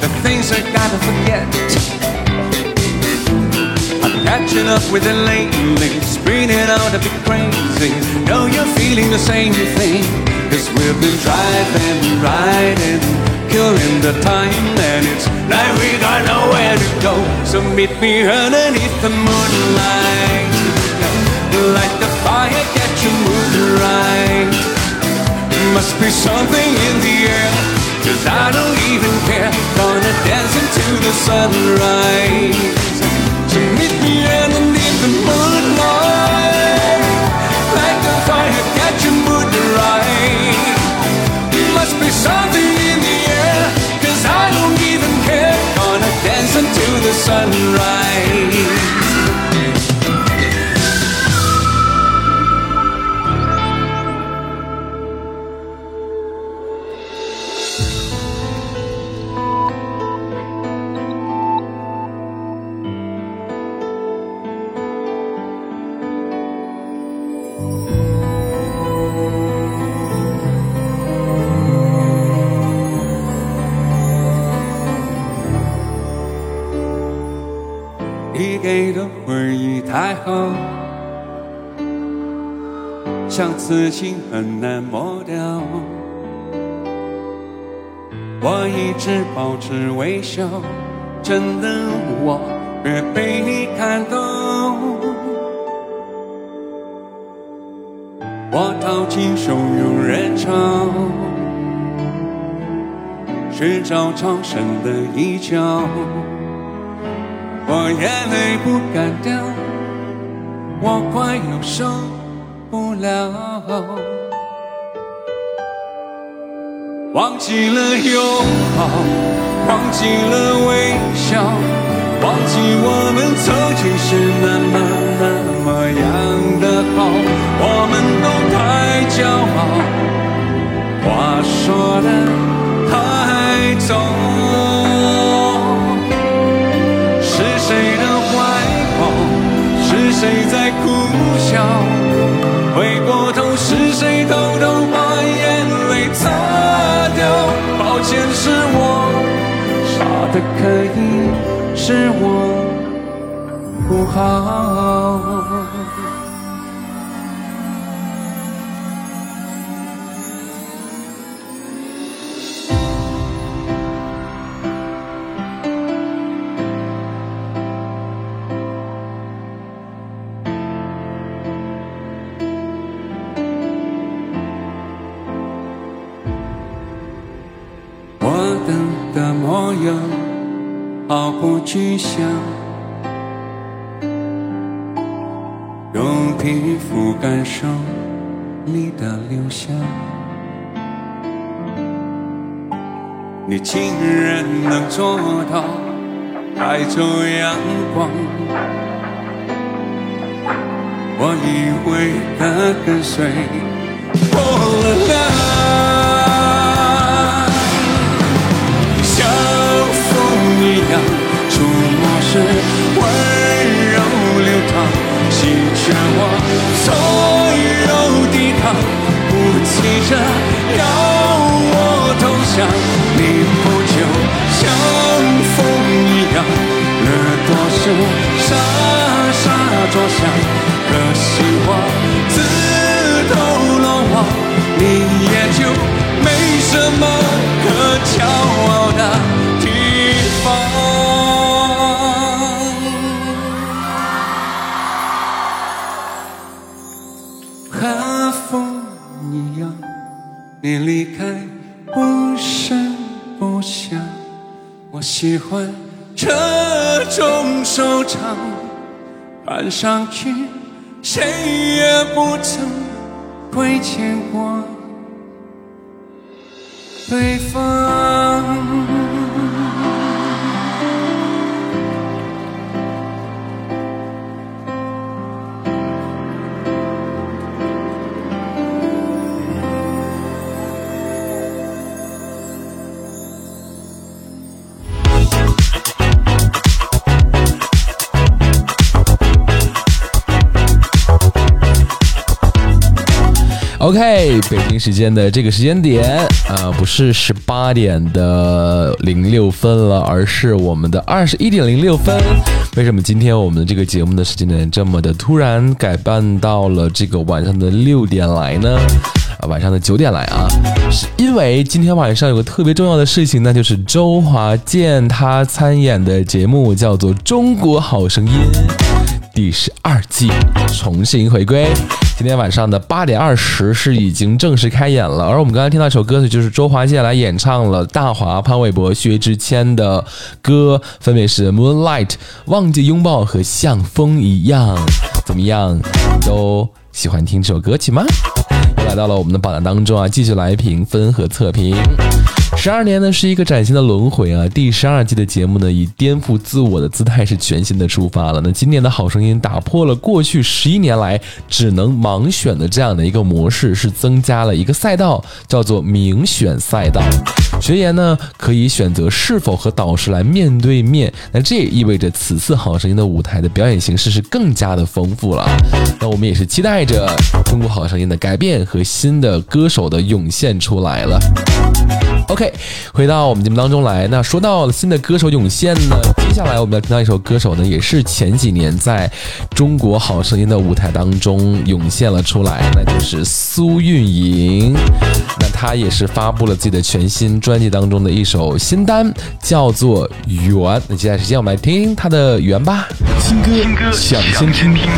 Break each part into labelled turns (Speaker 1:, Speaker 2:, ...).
Speaker 1: The things I gotta forget. I'm catching up with it lately. Spinning out a bit crazy. Know you're feeling the same thing. Cause we've been driving, riding, killing the time. And it's like we got nowhere to go. So meet me underneath the moonlight. Light the fire, get your mood right. Must be something in the air Cause I don't even care. Gonna dance into the sunrise. So meet me underneath the moonlight. Like the fire, get your mood right Must be something in the air. Cause I don't even care. Gonna dance into the sunrise 像刺青很难抹掉。我一直保持微笑，真的我别被你看懂。我掏尽汹涌人潮，寻找超生的一角。我眼泪不敢掉，我快要受不了。忘记了拥抱，忘记了微笑，忘记我们曾经是那么那么样的好。我们都太骄傲，话说的太早。谁在苦笑？回过头，是谁偷偷把眼泪擦掉？抱歉，是我傻的可以，是我不好。模样毫不具象，用皮肤感受你的留香。你竟然能做到带走阳光，我以为的跟随破了浪。弃却我所有抵抗，不急着要我投降。你不就像风一样，掠夺时傻傻作响，可惜我自投罗网，你也就没什么可骄傲的看上去谁也不曾亏欠过
Speaker 2: OK，北京时间的这个时间点啊，不是十八点的零六分了，而是我们的二十一点零六分。为什么今天我们的这个节目的时间点这么的突然改办到了这个晚上的六点来呢？啊，晚上的九点来啊，是因为今天晚上有个特别重要的事情，那就是周华健他参演的节目叫做《中国好声音》。第十二季重新回归，今天晚上的八点二十是已经正式开演了。而我们刚才听到一首歌曲，就是周华健来演唱了大华、潘玮柏、薛之谦的歌，分别是《Moonlight》、《忘记拥抱》和《像风一样》。怎么样，都喜欢听这首歌曲吗？又来到了我们的榜单当中啊，继续来评分和测评。十二年呢是一个崭新的轮回啊！第十二季的节目呢，以颠覆自我的姿态是全新的出发了。那今年的好声音打破了过去十一年来只能盲选的这样的一个模式，是增加了一个赛道，叫做明选赛道。学员呢可以选择是否和导师来面对面。那这也意味着此次好声音的舞台的表演形式是更加的丰富了。那我们也是期待着中国好声音的改变和新的歌手的涌现出来了。OK，回到我们节目当中来。那说到新的歌手涌现呢，接下来我们要听到一首歌手呢，也是前几年在中国好声音的舞台当中涌现了出来，那就是苏运莹。那她也是发布了自己的全新专辑当中的一首新单，叫做《缘》。那接下来时间我们来听听她的《缘》吧。新歌抢先听。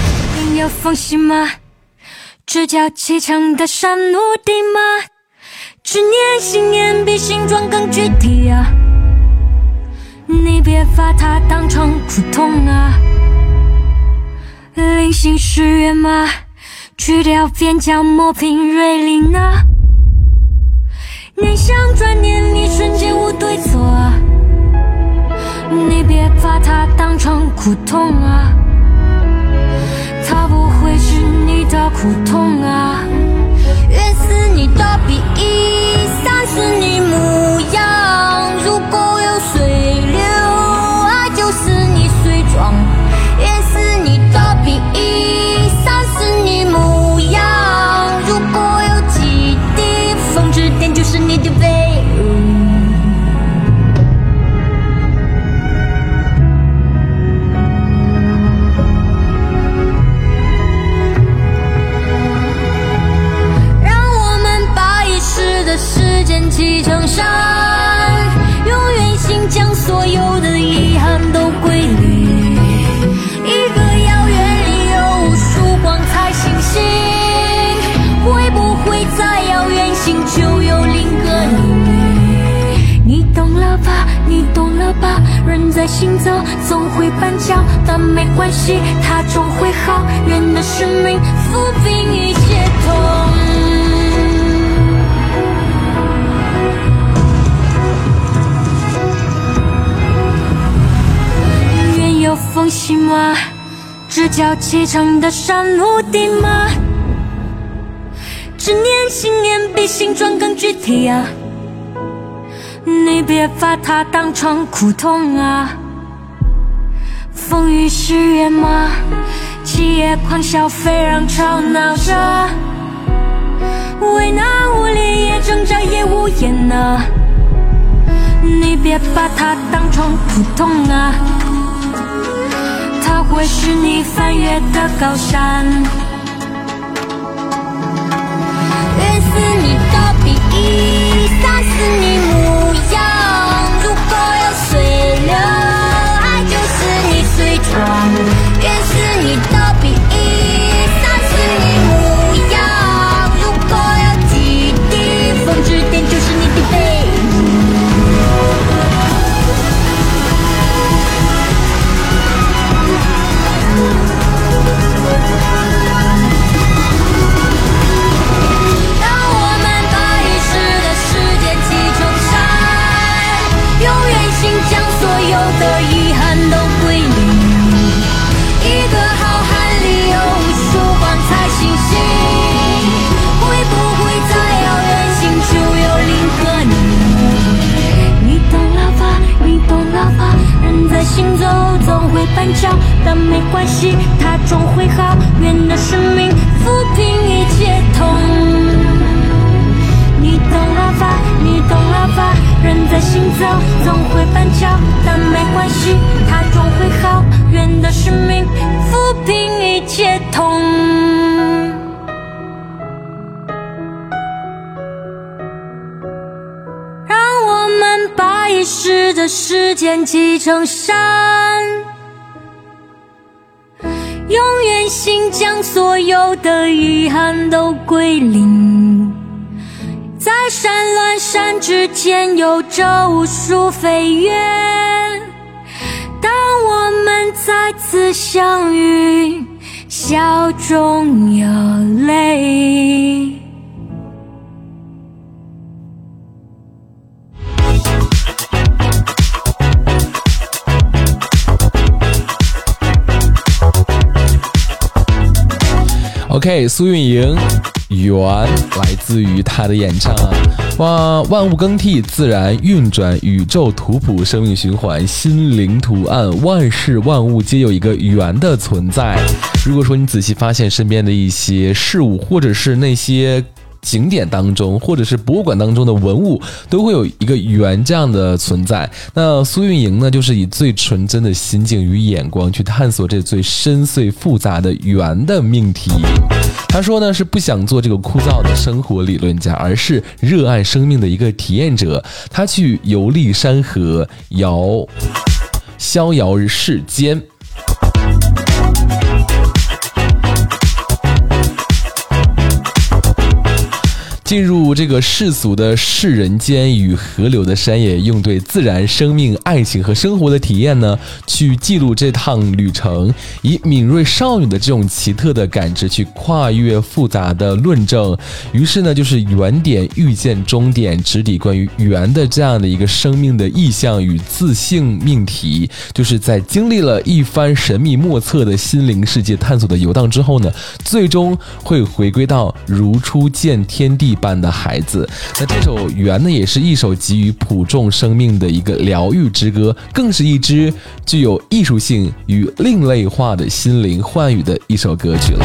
Speaker 3: 要放心吗？直角砌成的山屋顶吗？执念信念比形状更具体啊！你别把它当成苦痛啊！灵性是圆吗？去掉边角磨平锐利啊！念想转念，一瞬间无对错啊！你别把它当成苦痛啊！它不会是你的苦痛啊！大比翼，但是你模样。山，用远行将所有的遗憾都归零。一个遥远里有无数光彩星星，会不会在遥远星就有另个你？你懂了吧？你懂了吧？人在行走，总会绊脚，但没关系，它终会好。人的生命抚平一切痛。有缝隙吗？直角砌成的山屋顶吗？执念信念比形状更具体啊！你别把它当成苦痛啊！风雨是月吗？七夜狂笑，飞让吵闹着，为难无力也挣扎也无言啊！你别把它当成普通啊！我是你翻越的高山，愿似你的笔意，散似你。行走总会绊脚但没关系它终会好。远的生命抚平一切痛。你懂了吧？你懂了吧？人在行走总会绊脚但没关系它终会好。远的生命抚平一切着时间积成山，永远心将所有的遗憾都归零。在山峦山之间，有着无数飞跃。当我们再次相遇，笑中有泪。
Speaker 2: OK，苏运莹，缘来自于她的演唱啊！哇，万物更替，自然运转，宇宙图谱，生命循环，心灵图案，万事万物皆有一个缘的存在。如果说你仔细发现身边的一些事物，或者是那些。景点当中，或者是博物馆当中的文物，都会有一个圆这样的存在。那苏运莹呢，就是以最纯真的心境与眼光去探索这最深邃复杂的圆的命题。他说呢，是不想做这个枯燥的生活理论家，而是热爱生命的一个体验者。他去游历山河，遥逍遥世间。进入这个世俗的世人间与河流的山野，用对自然、生命、爱情和生活的体验呢，去记录这趟旅程，以敏锐少女的这种奇特的感知去跨越复杂的论证。于是呢，就是原点遇见终点，直抵关于圆的这样的一个生命的意象与自性命题。就是在经历了一番神秘莫测的心灵世界探索的游荡之后呢，最终会回归到如初见天地。般的孩子，那这首《缘》呢，也是一首给予普众生命的一个疗愈之歌，更是一支具有艺术性与另类化的心灵唤语的一首歌曲了。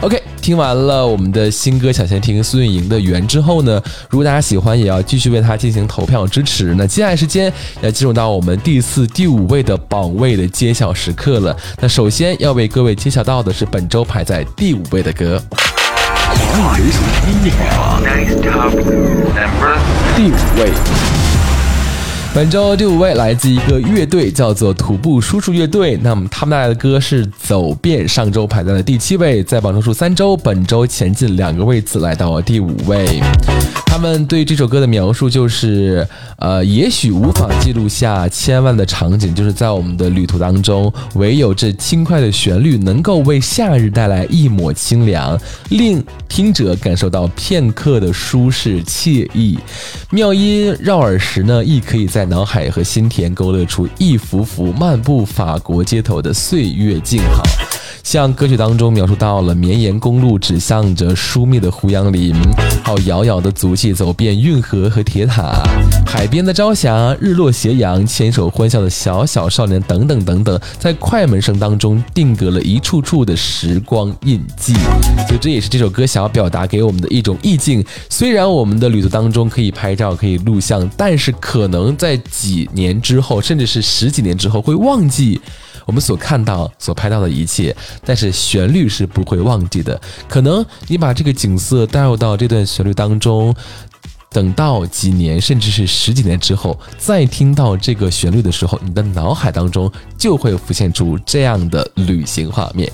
Speaker 2: OK，听完了我们的新歌，抢先听苏运莹的《缘》之后呢，如果大家喜欢，也要继续为他进行投票支持。那接下来时间要进入到我们第四、第五位的榜位的揭晓时刻了。那首先要为各位揭晓到的是本周排在第五位的歌。
Speaker 4: 华语流行音乐榜
Speaker 2: 第五位，本周第五位来自一个乐队，叫做土步叔叔乐队。那么他们带来的歌是《走遍》，上周排在了第七位，在榜中数三周，本周前进两个位次，来到了第五位。他们对这首歌的描述就是，呃，也许无法记录下千万的场景，就是在我们的旅途当中，唯有这轻快的旋律能够为夏日带来一抹清凉，令听者感受到片刻的舒适惬意。妙音绕耳时呢，亦可以在在脑海和心田勾勒出一幅幅漫步法国街头的岁月静好。像歌曲当中描述到了绵延公路指向着疏密的胡杨林，好遥遥的足迹走遍运河和铁塔，海边的朝霞，日落斜阳，牵手欢笑的小小少年等等等等，在快门声当中定格了一处处的时光印记。所以这也是这首歌想要表达给我们的一种意境。虽然我们的旅途当中可以拍照，可以录像，但是可能在在几年之后，甚至是十几年之后会忘记。我们所看到、所拍到的一切，但是旋律是不会忘记的。可能你把这个景色带入到这段旋律当中，等到几年，甚至是十几年之后，再听到这个旋律的时候，你的脑海当中就会浮现出这样的旅行画面。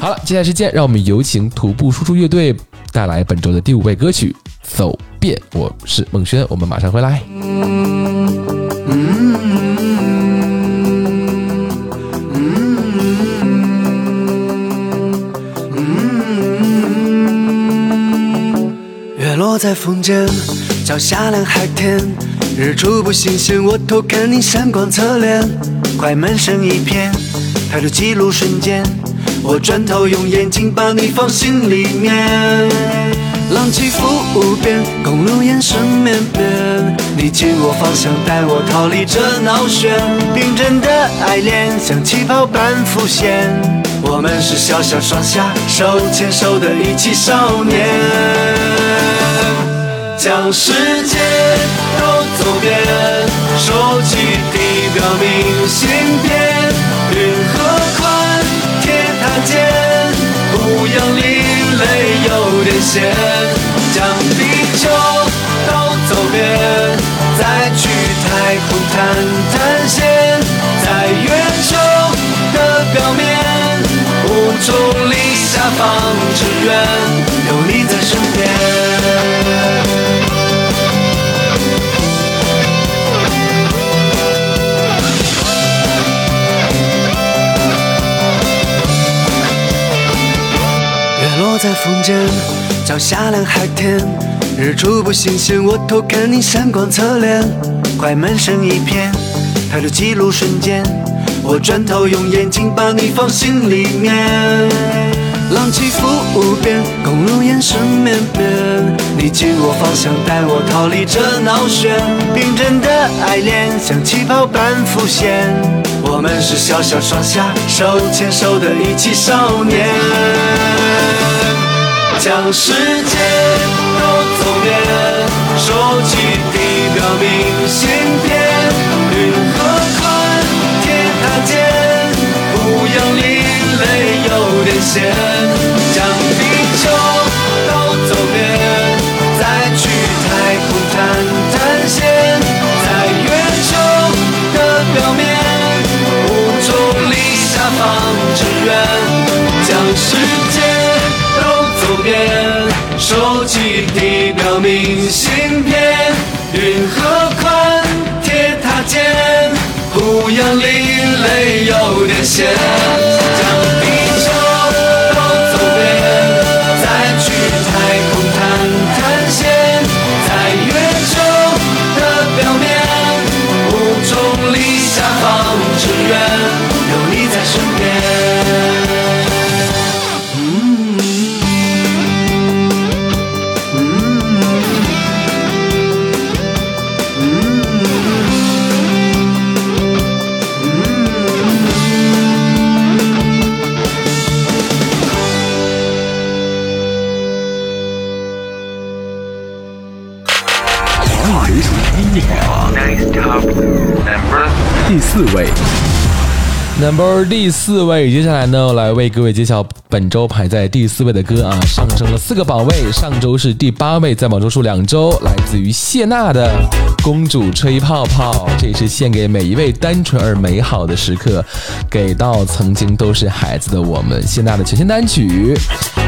Speaker 2: 好了，接下来时间，让我们有请徒步输出乐队带来本周的第五位歌曲《走变》。我是孟轩，我们马上回来。
Speaker 5: 月落在风间，脚下蓝海天，日出不新鲜，我偷看你闪光侧脸，快门声一片，拍着记录瞬间，我转头用眼睛把你放心里面。浪起伏无边，公路延伸绵绵，你紧握方向，带我逃离这闹旋，冰镇的爱恋像气泡般浮现，我们是小小双侠，手牵手的一起少年。将世界都走遍，收集地表明信片。运河宽，铁塔尖，不要脸泪有点咸。将地球都走遍，再去太空探探险，在月球的表面，无重力下方志愿，有你在身边。在风间，脚下两海天，日出不新鲜，我偷看你闪光侧脸，快门声一片，抬头记录瞬间，我转头用眼睛把你放心里面。浪起伏无边，公路延伸绵绵，你紧握方向，带我逃离这闹喧，冰镇的爱恋像气泡般浮现，我们是小小双侠，手牵手的一起少年。将世界都走遍，收集地表明信片，运河宽，天塔尖，不要离泪有点咸，将地球都走遍，再去太空谈谈线，在月球的表面，无重力下方支援，将世。收集地表明信片，运河宽，铁塔尖，胡杨林泪有点咸，
Speaker 6: 四位
Speaker 2: ，Number 第四位，接下来呢，来为各位揭晓本周排在第四位的歌啊，上升了四个榜位，上周是第八位，在榜周数两周，来自于谢娜的《公主吹泡泡》，这也是献给每一位单纯而美好的时刻，给到曾经都是孩子的我们。谢娜的全新单曲，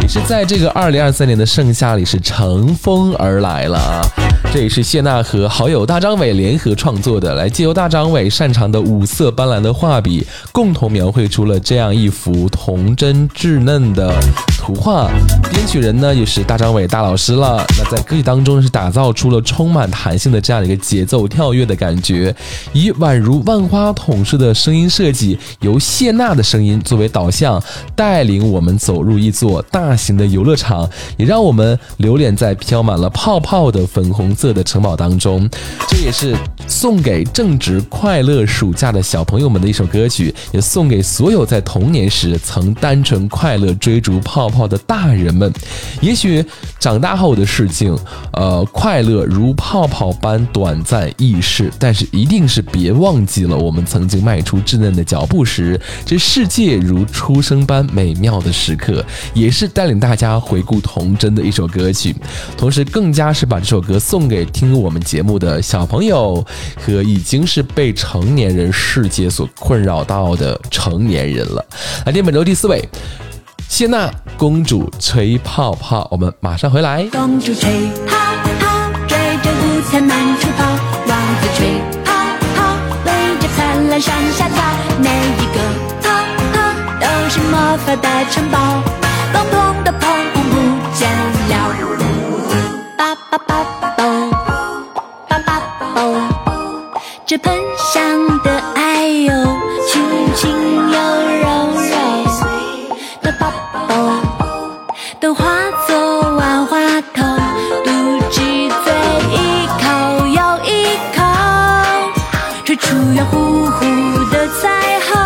Speaker 2: 也是在这个二零二三年的盛夏里是乘风而来了啊。这也是谢娜和好友大张伟联合创作的，来借由大张伟擅长的五色斑斓的画笔，共同描绘出了这样一幅童真稚嫩的图画。编曲人呢也是大张伟大老师了。那在歌曲当中是打造出了充满弹性的这样一个节奏跳跃的感觉，以宛如万花筒式的声音设计，由谢娜的声音作为导向，带领我们走入一座大型的游乐场，也让我们流连在飘满了泡泡的粉红色的城堡当中。这也是送给正值快乐暑假的小朋友们的一首歌曲，也送给所有在童年时曾单纯快乐追逐泡泡的大人们。也许长大后的事情，呃，快乐如泡泡般短暂易逝，但是一定是别忘记了我们曾经迈出稚嫩的脚步时，这世界如出生般美妙的时刻，也是带领大家回顾童真的一首歌曲。同时，更加是把这首歌送给听我们节目的小朋友和已经是被成年人世界所困扰到的成年人了。来听本周第四位。谢娜公主吹泡泡，我们马上回来。
Speaker 7: 公主吹泡泡，追着五彩满处跑；王子吹泡泡，围着灿烂上下跳。每一个泡泡都是魔法的城堡，这喷香的爱哟，轻轻又柔柔的叭嘣。都化作万花筒，嘟直嘴一口又一口，吹出圆乎乎的彩虹，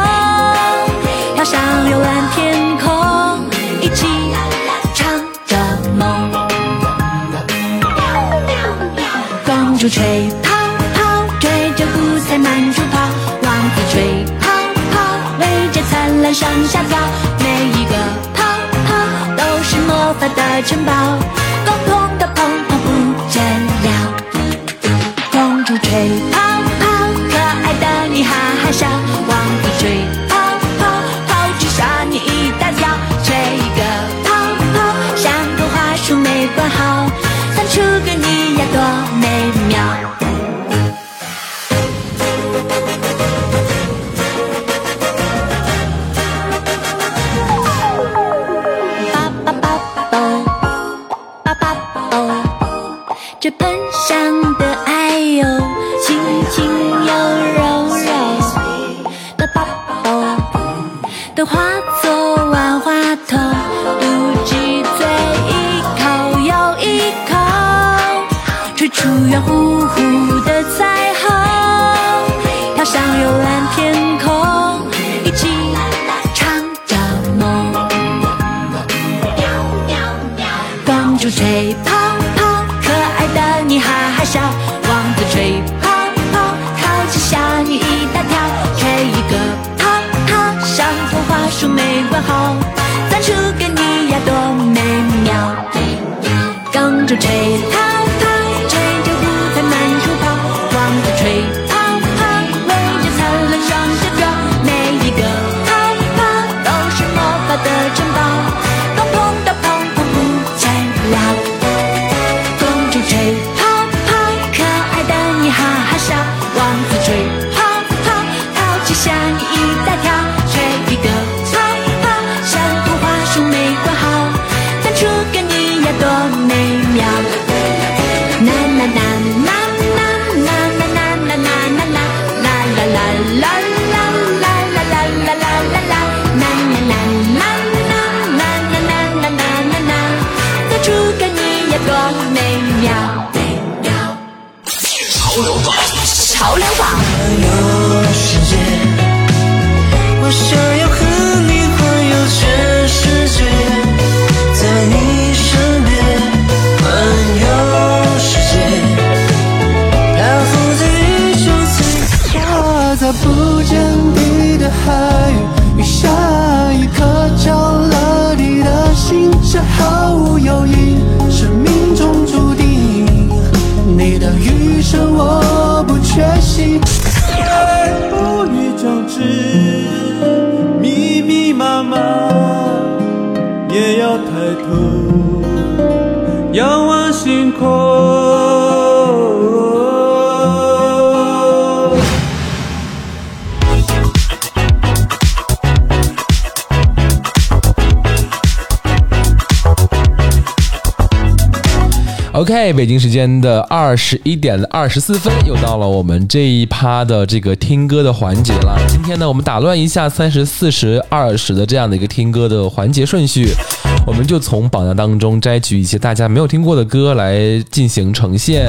Speaker 7: 飘向幽蓝天空，一起唱着梦。公主吹上下跳。每一个泡泡都是魔法的城堡，砰砰的砰砰不见了。公主吹泡泡，
Speaker 2: OK，北京时间的二十一点二十四分，又到了我们这一趴的这个听歌的环节了。今天呢，我们打乱一下三十四十二十的这样的一个听歌的环节顺序，我们就从榜单当中摘取一些大家没有听过的歌来进行呈现。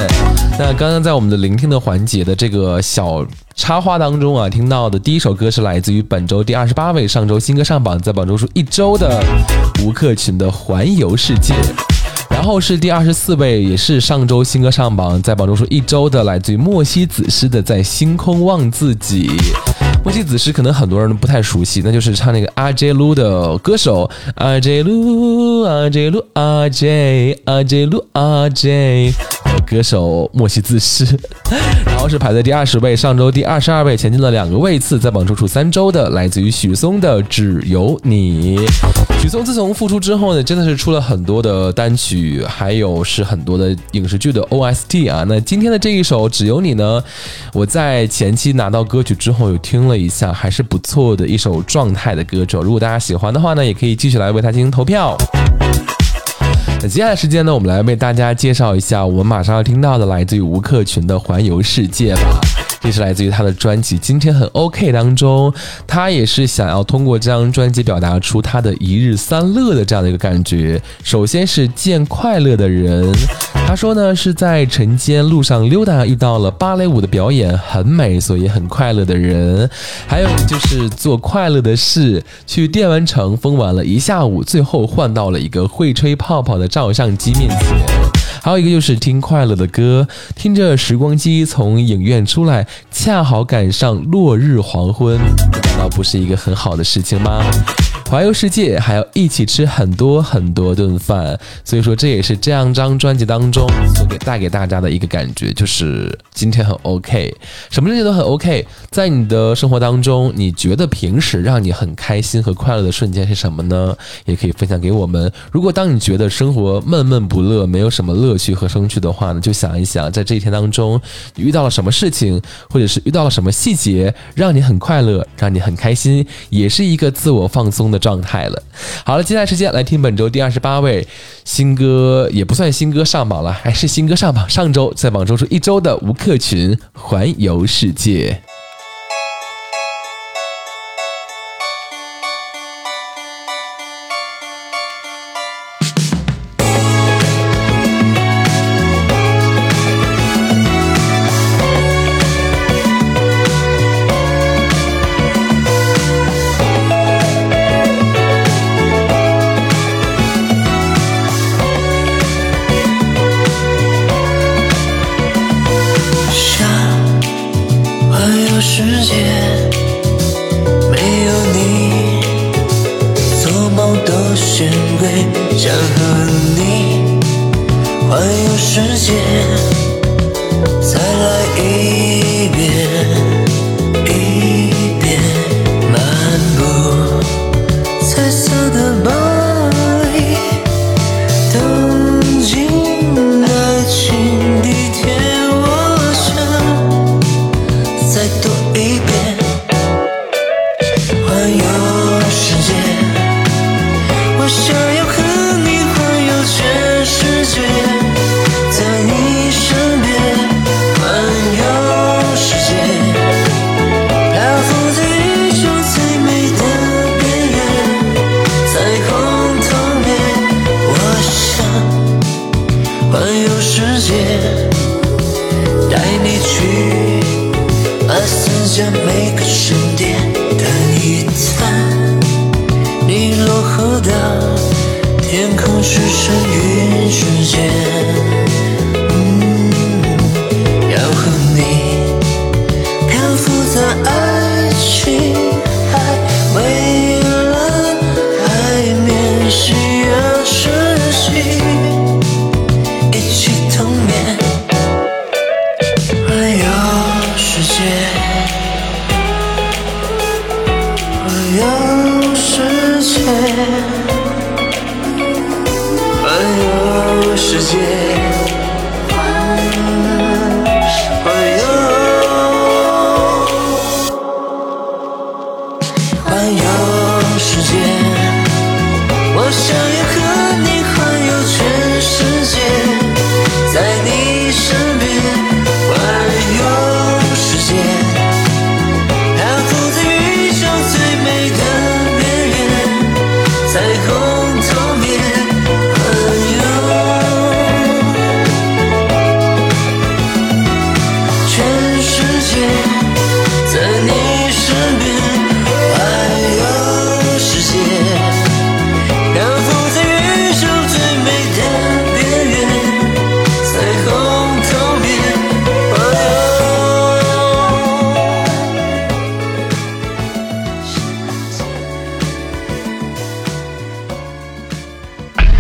Speaker 2: 那刚刚在我们的聆听的环节的这个小插花当中啊，听到的第一首歌是来自于本周第二十八位，上周新歌上榜，在榜周数一周的吴克群的《环游世界》。后是第二十四位，也是上周新歌上榜，在榜中数一周的，来自于莫西子诗的《在星空望自己》。莫西子诗可能很多人都不太熟悉，那就是唱那个阿杰路的歌手阿杰路阿杰路，阿杰，阿杰路，阿杰歌手莫西子诗。然后是排在第二十位，上周第二十二位，前进了两个位次，在榜中处三周的，来自于许嵩的《只有你》。许嵩自从复出之后呢，真的是出了很多的单曲，还有是很多的影视剧的 OST 啊。那今天的这一首《只有你》呢，我在前期拿到歌曲之后有听了一下，还是不错的一首状态的歌手。如果大家喜欢的话呢，也可以继续来为他进行投票。那接下来时间呢，我们来为大家介绍一下我们马上要听到的来自于吴克群的《环游世界》吧。这是来自于他的专辑《今天很 OK》当中，他也是想要通过这张专辑表达出他的一日三乐的这样的一个感觉。首先是见快乐的人，他说呢是在晨间路上溜达遇到了芭蕾舞的表演，很美，所以很快乐的人。还有就是做快乐的事，去电玩城疯玩了一下午，最后换到了一个会吹泡泡的照相机面前。还有一个就是听快乐的歌，听着时光机从影院出来，恰好赶上落日黄昏，难道不是一个很好的事情吗？环游世界，还要一起吃很多很多顿饭，所以说这也是这样张专辑当中所给带给大家的一个感觉，就是今天很 OK，什么事情都很 OK。在你的生活当中，你觉得平时让你很开心和快乐的瞬间是什么呢？也可以分享给我们。如果当你觉得生活闷闷不乐，没有什么乐趣和生趣的话呢，就想一想，在这一天当中，你遇到了什么事情，或者是遇到了什么细节，让你很快乐，让你很开心，也是一个自我放松的
Speaker 8: 的状态了。好了，接下来时间来听本周第二十八位新歌，也不算新歌上榜了，还是新歌上榜。上周在榜中出一周的吴克群《环游世界》。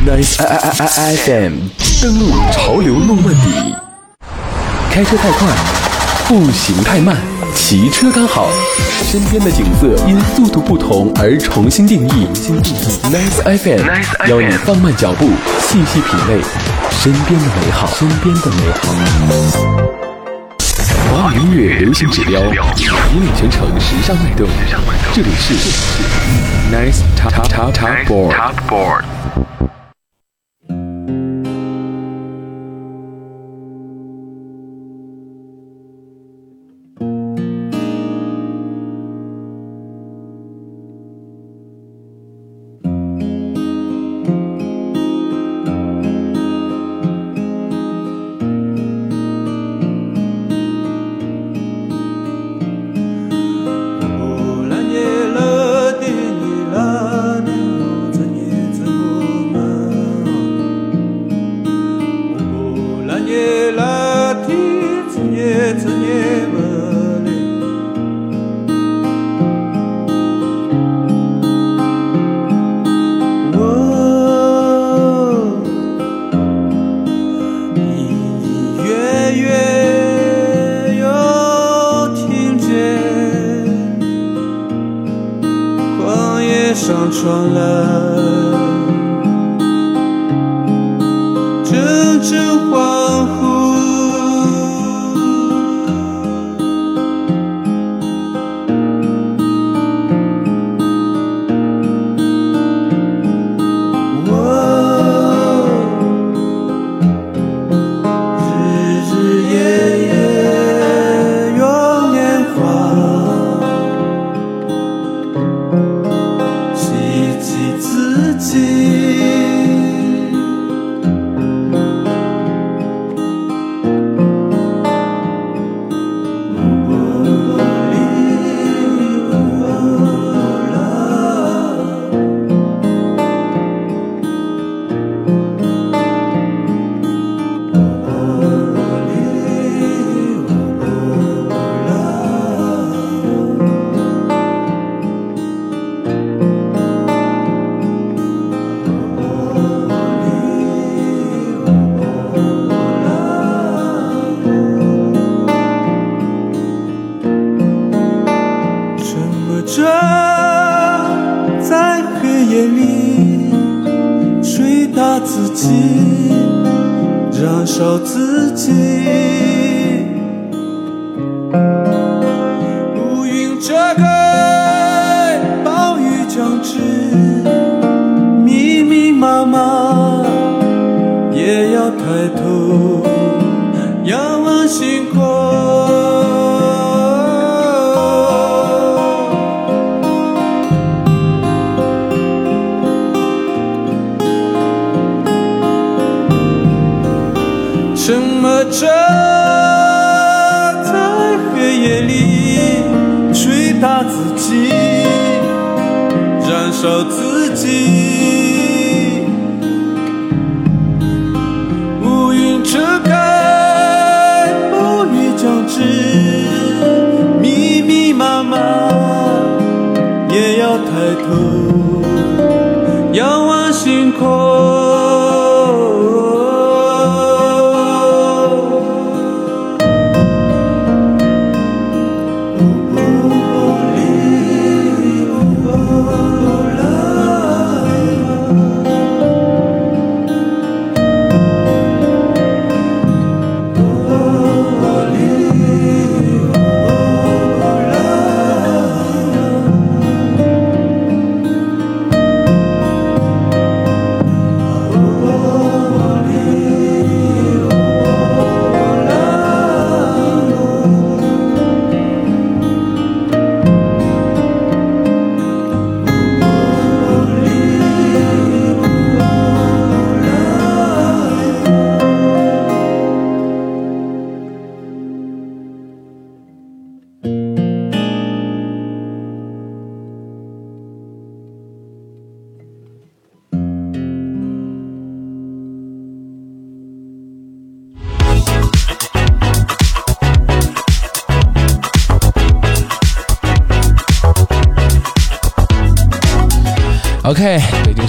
Speaker 1: Nice I I I I FM 登录潮流诺曼底，开车太快，步行太慢，骑车刚好，身边的景色因速度不同而重新定义。Nice FM 邀你放慢脚步，细细品味身边的美好，身边的美好。华语音乐流行指标，引领全城时尚脉动。这里是 Nice Top Top Top Board。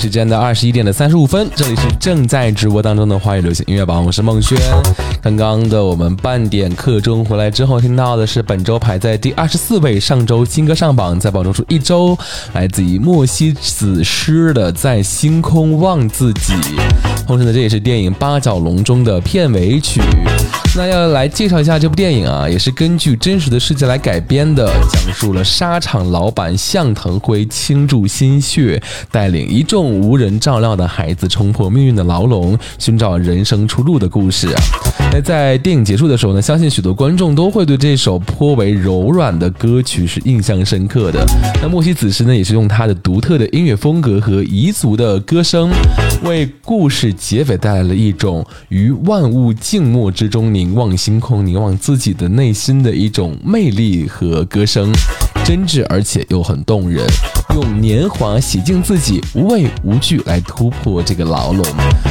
Speaker 2: 时间的二十一点的三十五分，这里是正在直播当中的华语流行音乐榜，我是孟轩。刚刚的我们半点课钟回来之后，听到的是本周排在第二十四位，上周新歌上榜，在榜中出一周，来自于莫西子诗的《在星空望自己》。同时呢，这也是电影《八角笼中》的片尾曲。那要来介绍一下这部电影啊，也是根据真实的事件来改编的，讲述了沙场老板向腾辉倾注心血，带领一众无人照料的孩子冲破命运的牢笼，寻找人生出路的故事。那在电影结束的时候呢，相信许多观众都会对这首颇为柔软的歌曲是印象深刻的。那莫西子诗呢，也是用他的独特的音乐风格和彝族的歌声，为故事结尾带来了一种于万物静默之中凝望星空、凝望自己的内心的一种魅力和歌声，真挚而且又很动人。用年华洗净自己，无畏无惧来突破这个牢笼。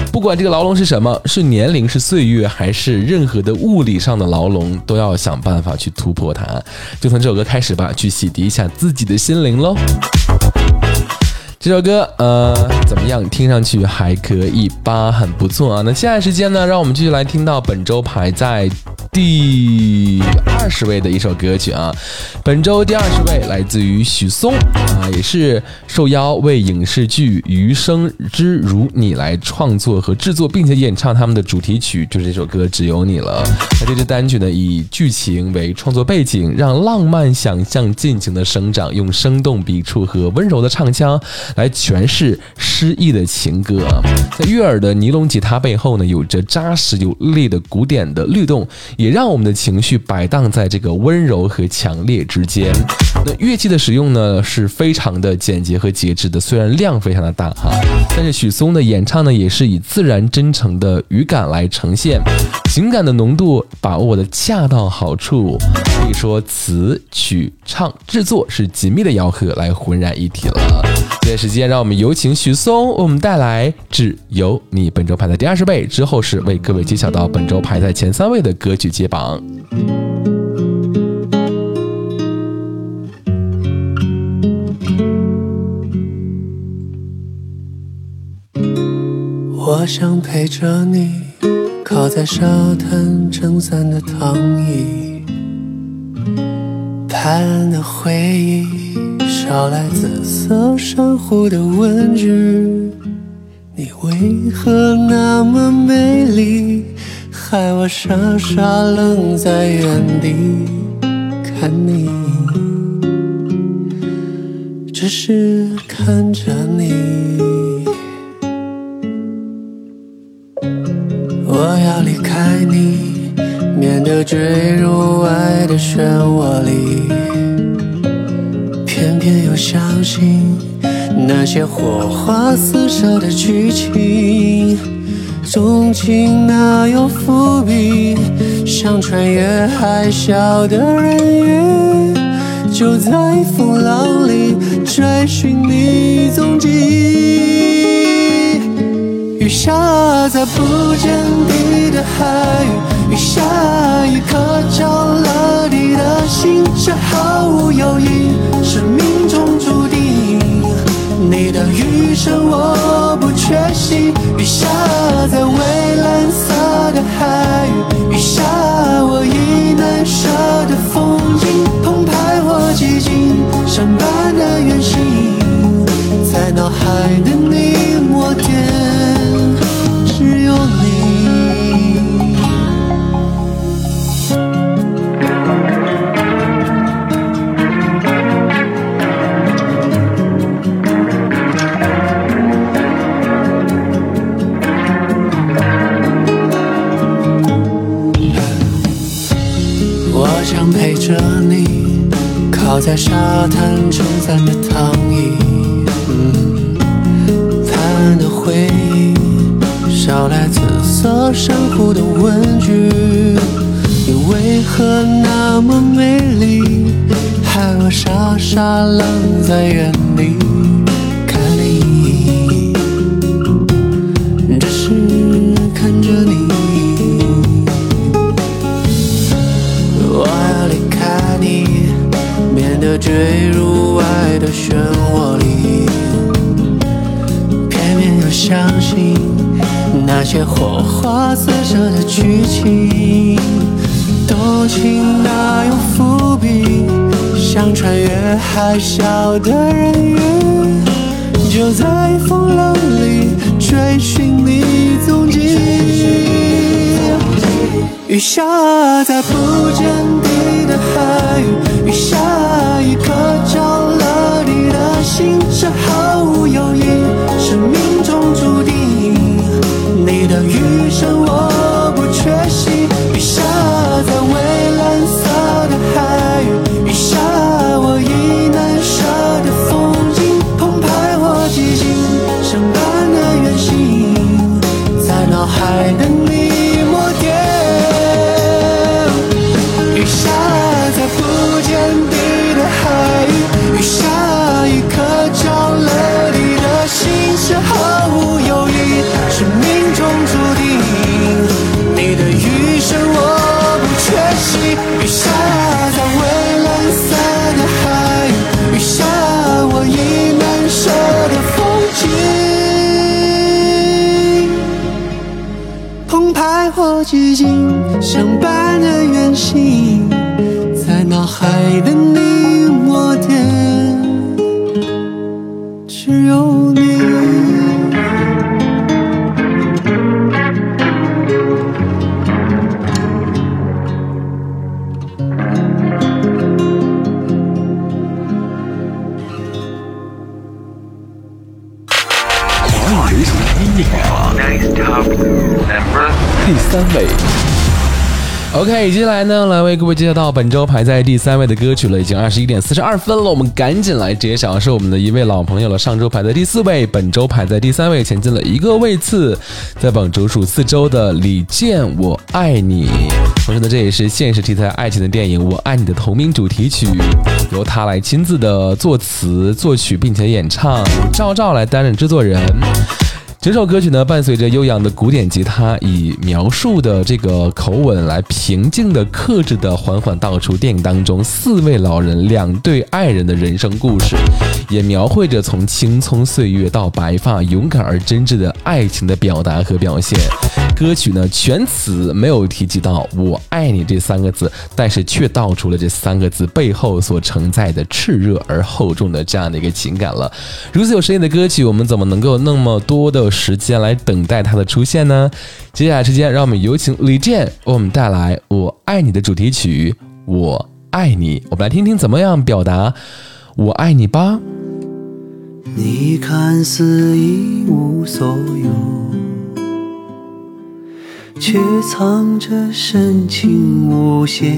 Speaker 2: 不管这个牢笼是什么，是年龄、是岁月，还是任何的物理上的牢笼，都要想办法去突破它。就从这首歌开始吧，去洗涤一下自己的心灵喽。这首歌，呃，怎么样？听上去还可以吧，很不错啊。那接下来时间呢，让我们继续来听到本周排在第二十位的一首歌曲啊。本周第二十位来自于许嵩啊，也是受邀为影视剧《余生之如你》来创作和制作，并且演唱他们的主题曲，就是这首歌《只有你了》。那这支单曲呢，以剧情为创作背景，让浪漫想象尽情的生长，用生动笔触和温柔的唱腔。来诠释诗意的情歌啊，在悦耳的尼龙吉他背后呢，有着扎实有力的鼓点的律动，也让我们的情绪摆荡在这个温柔和强烈之间。那乐器的使用呢，是非常的简洁和节制的，虽然量非常的大哈，但是许嵩的演唱呢，也是以自然真诚的语感来呈现，情感的浓度把握的恰到好处，可以说词曲唱制作是紧密的咬合，来浑然一体了。这时间，让我们有请许嵩为我们带来《只有你》。本周排在第二十位，之后是为各位揭晓到本周排在前三位的歌曲揭榜。
Speaker 9: 我想陪着你，靠在沙滩撑伞的躺椅，拍岸的回忆，捎来紫色珊瑚的问句。你为何那么美丽，害我傻傻愣在原地看你，只是看着你。我要离开你，免得坠入爱的漩涡里，偏偏又相信。那些火花四射的剧情，纵情哪有伏笔？想穿越海啸的人鱼，就在风浪里追寻你踪迹。雨下在不见底的海域，雨下一颗着了地的心，是毫无犹豫，是命中注定。你的余生我不缺席，雨下在蔚蓝色的海域，雨下我已难舍的风景，澎湃或寂静，相伴的远行，在脑海的你。想陪着你，靠在沙滩撑伞的躺椅，嗯，贪婪的回忆，捎来紫色珊瑚的问句，你为何那么美丽，害我傻傻愣在原地？寂静，相伴的
Speaker 2: 接下来呢，来为各位介绍到本周排在第三位的歌曲了，已经二十一点四十二分了，我们赶紧来揭晓，是我们的一位老朋友了。上周排在第四位，本周排在第三位，前进了一个位次，在榜主属四周的李健《我爱你》，同时呢，这也是现实题材爱情的电影《我爱你》的同名主题曲，由他来亲自的作词、作曲，并且演唱，赵照来担任制作人。整首歌曲呢，伴随着悠扬的古典吉他，以描述的这个口吻来平静的、克制的、缓缓道出电影当中四位老人、两对爱人的人生故事，也描绘着从青葱岁月到白发，勇敢而真挚的爱情的表达和表现。歌曲呢，全词没有提及到“我爱你”这三个字，但是却道出了这三个字背后所承载的炽热而厚重的这样的一个情感了。如此有深意的歌曲，我们怎么能够那么多的时间来等待它的出现呢？接下来时间，让我们有请李健为我们带来《我爱你》的主题曲《我爱你》，我们来听听怎么样表达“我爱你”吧。
Speaker 8: 你看似一无所有，却藏着深情无限。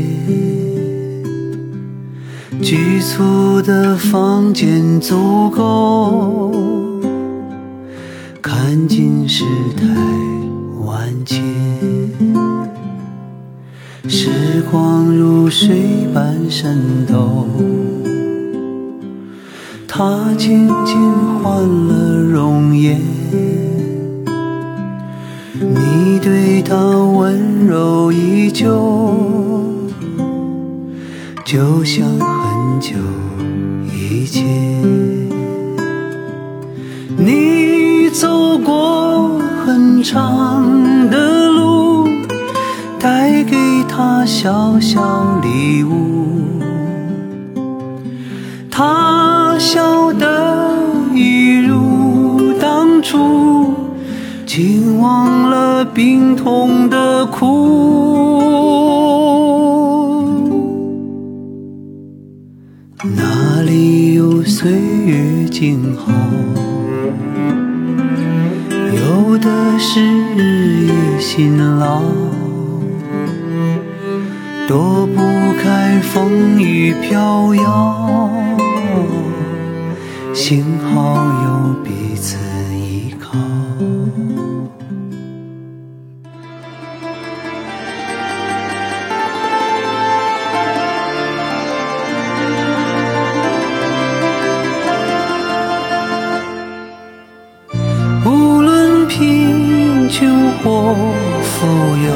Speaker 8: 局促的房间足够看尽世态万千，时光如水般渗透。它渐渐换了容颜，你对他温柔依旧，就像很久以前。你走过很长的路，带给他小小礼物。他笑得一如当初，竟忘了病痛的苦。哪里有岁月静好？辛劳。躲不开风雨飘摇，幸好有富有。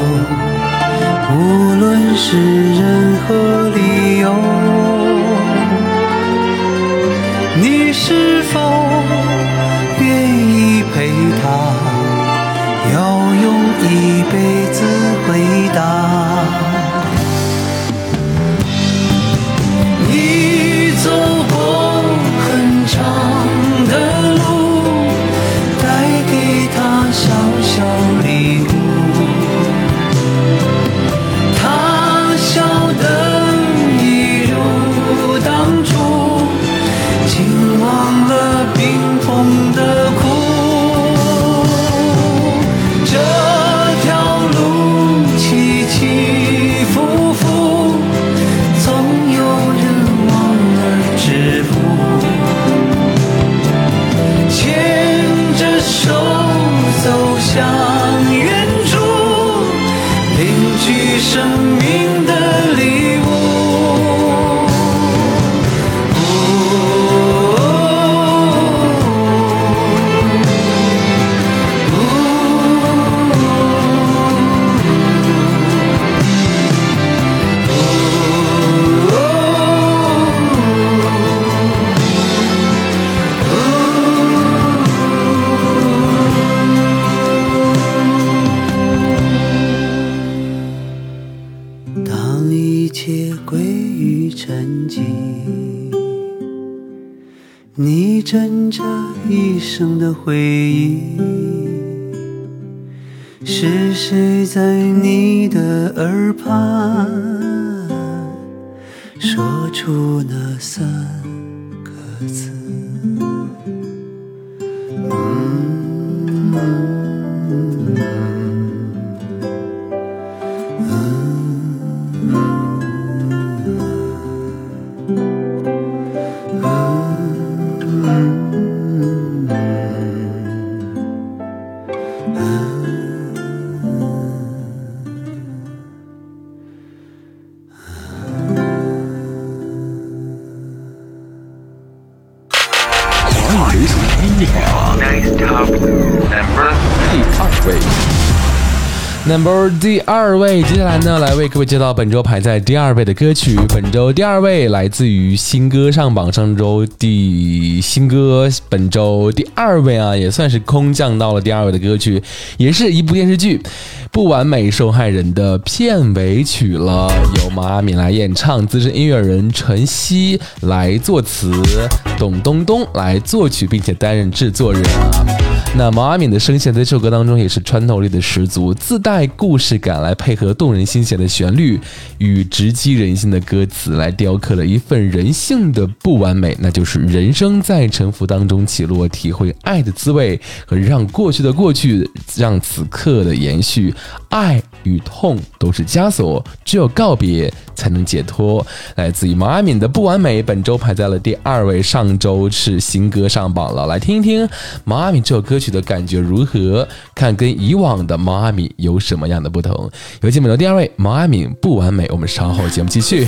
Speaker 8: 无论是任何理由，你是否愿意陪他？要用一辈子回答。
Speaker 10: 第二位，
Speaker 2: 接下来呢，来为各位介绍本周排在第二位的歌曲。本周第二位来自于新歌上榜，上周第新歌，本周第二位啊，也算是空降到了第二位的歌曲，也是一部电视剧《不完美受害人》的片尾曲了，由毛阿敏来演唱，资深音乐人陈曦来作词，董冬冬来作曲，并且担任制作人啊。那毛阿敏的声线在这首歌当中也是穿透力的十足，自带故事感，来配合动人心弦的旋律与直击人心的歌词，来雕刻了一份人性的不完美，那就是人生在沉浮当中起落，体会爱的滋味和让过去的过去，让此刻的延续。爱与痛都是枷锁，只有告别才能解脱。来自于毛阿敏的不完美，本周排在了第二位，上周是新歌上榜了。来听一听毛阿敏这首歌曲的感觉如何？看跟以往的毛阿敏有什么样的不同？有请本周第二位，毛阿敏不完美。我们稍后节目继续。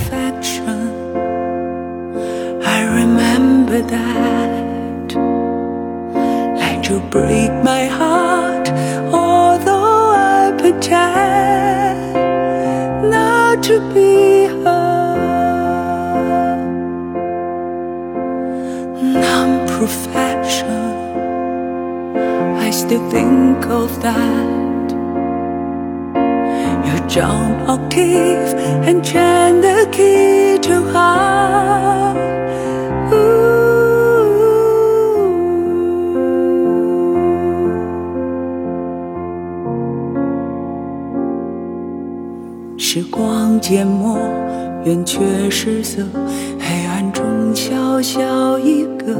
Speaker 11: perfection. Still think of that. You jump octave and chant the key to heart. Ooh 时光缄默，圆缺失色，黑暗中小小一个，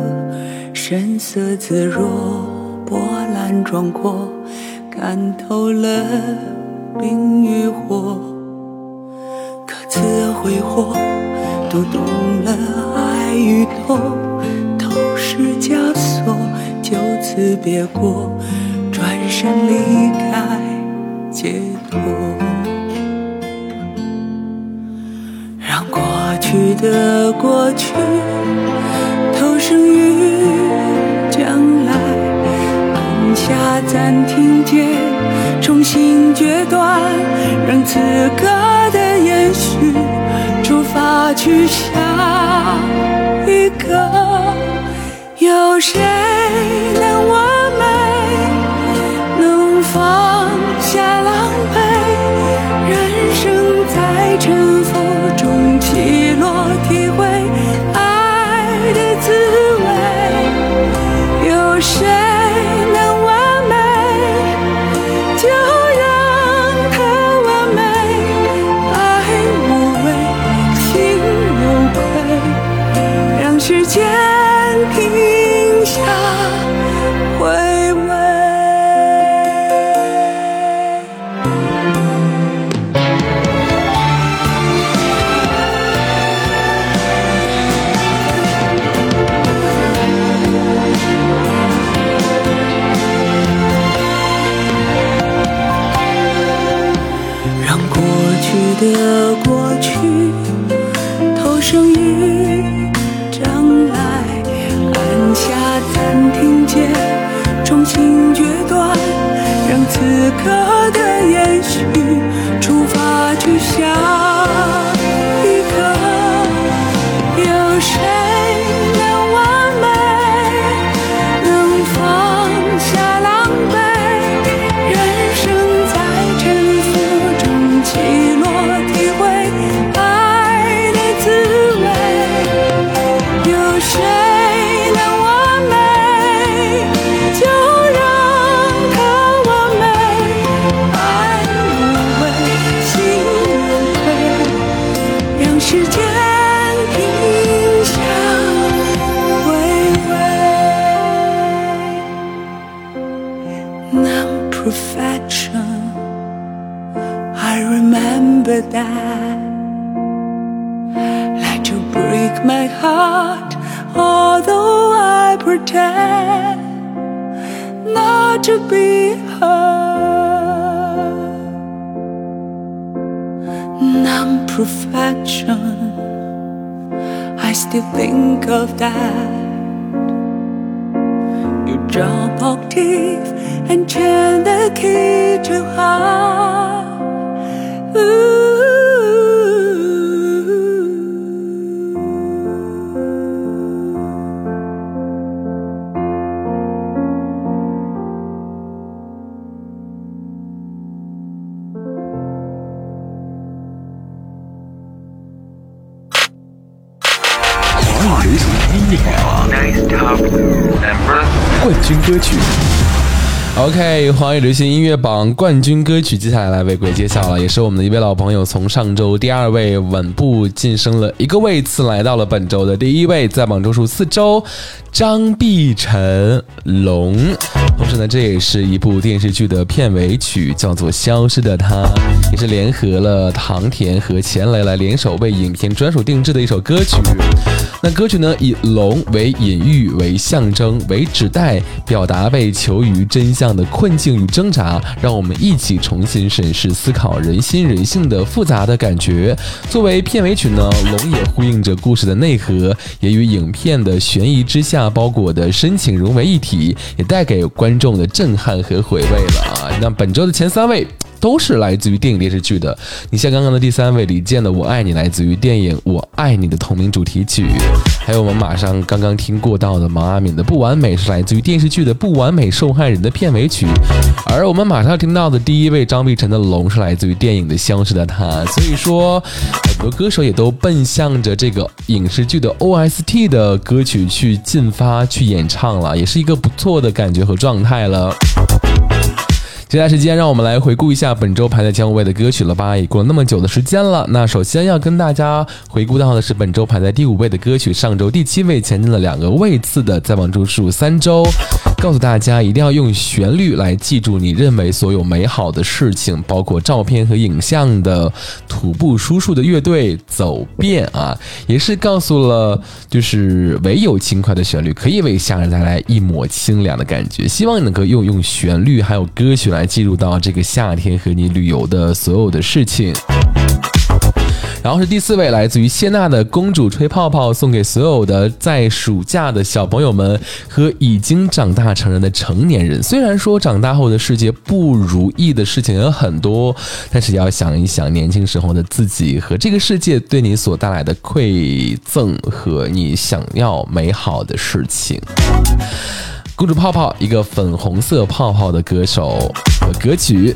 Speaker 11: 神色自若，波澜壮阔，看透了冰与火，各自挥霍，读懂了爱与痛，都是枷锁，就此别过，转身离开，解脱。让过去的过去投生于下暂停键，重新决断，让此刻的延续出发去下一个。有谁能
Speaker 4: 华语流行音乐榜冠军歌曲，
Speaker 2: 接下来来为各位揭晓了，也是我们的一位老朋友，从上周第二位稳步晋升了一个位次，来到了本周的第一位，在榜周数四周，张碧晨龙。同时呢，这也是一部电视剧的片尾曲，叫做《消失的她》，也是联合了唐田和钱雷来联手为影片专属定制的一首歌曲。那歌曲呢，以龙为隐喻、为象征、为指代，表达被囚于真相的困境与挣扎，让我们一起重新审视、思考人心人性的复杂的感觉。作为片尾曲呢，龙也呼应着故事的内核，也与影片的悬疑之下包裹的深情融为一体，也带给观众的震撼和回味了啊！那本周的前三位。都是来自于电影电视剧的。你像刚刚的第三位李健的《我爱你》，来自于电影《我爱你》的同名主题曲；还有我们马上刚刚听过到的毛阿敏的《不完美》，是来自于电视剧的《不完美受害人》的片尾曲。而我们马上听到的第一位张碧晨的《龙》，是来自于电影的《消失的她》。所以说，很多歌手也都奔向着这个影视剧的 OST 的歌曲去进发、去演唱了，也是一个不错的感觉和状态了。接下来时间，让我们来回顾一下本周排在前五位的歌曲了吧？也过了那么久的时间了。那首先要跟大家回顾到的是本周排在第五位的歌曲，上周第七位前进了两个位次的，在往周数三周。告诉大家一定要用旋律来记住你认为所有美好的事情，包括照片和影像的徒步叔叔的乐队走遍啊，也是告诉了就是唯有轻快的旋律可以为夏日带来一抹清凉的感觉。希望你能够用用旋律还有歌曲来记录到这个夏天和你旅游的所有的事情。然后是第四位，来自于谢娜的《公主吹泡泡》，送给所有的在暑假的小朋友们和已经长大成人的成年人。虽然说长大后的世界不如意的事情有很多，但是要想一想年轻时候的自己和这个世界对你所带来的馈赠和你想要美好的事情。公主泡泡，一个粉红色泡泡的歌手和歌曲。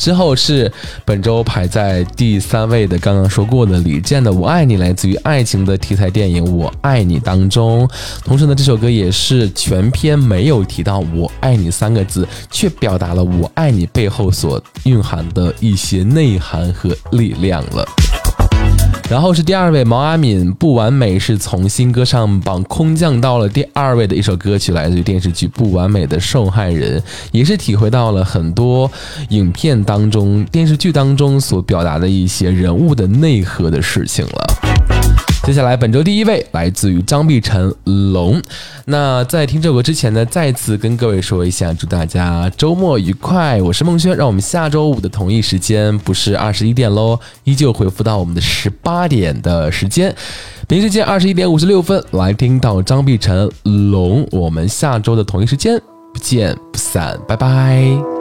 Speaker 2: 之后是本周排在第三位的，刚刚说过的李健的《我爱你》，来自于爱情的题材电影《我爱你》当中。同时呢，这首歌也是全篇没有提到“我爱你”三个字，却表达了“我爱你”背后所蕴含的一些内涵和力量了。然后是第二位毛阿敏，不完美是从新歌上榜空降到了第二位的一首歌曲，来自于电视剧《不完美的受害人》，也是体会到了很多影片当中、电视剧当中所表达的一些人物的内核的事情了。接下来本周第一位来自于张碧晨龙。那在听这首歌之前呢，再次跟各位说一下，祝大家周末愉快。我是孟轩，让我们下周五的同一时间，不是二十一点喽，依旧回复到我们的十八点的时间。北京时间二十一点五十六分，来听到张碧晨龙。我们下周的同一时间不见不散，拜拜。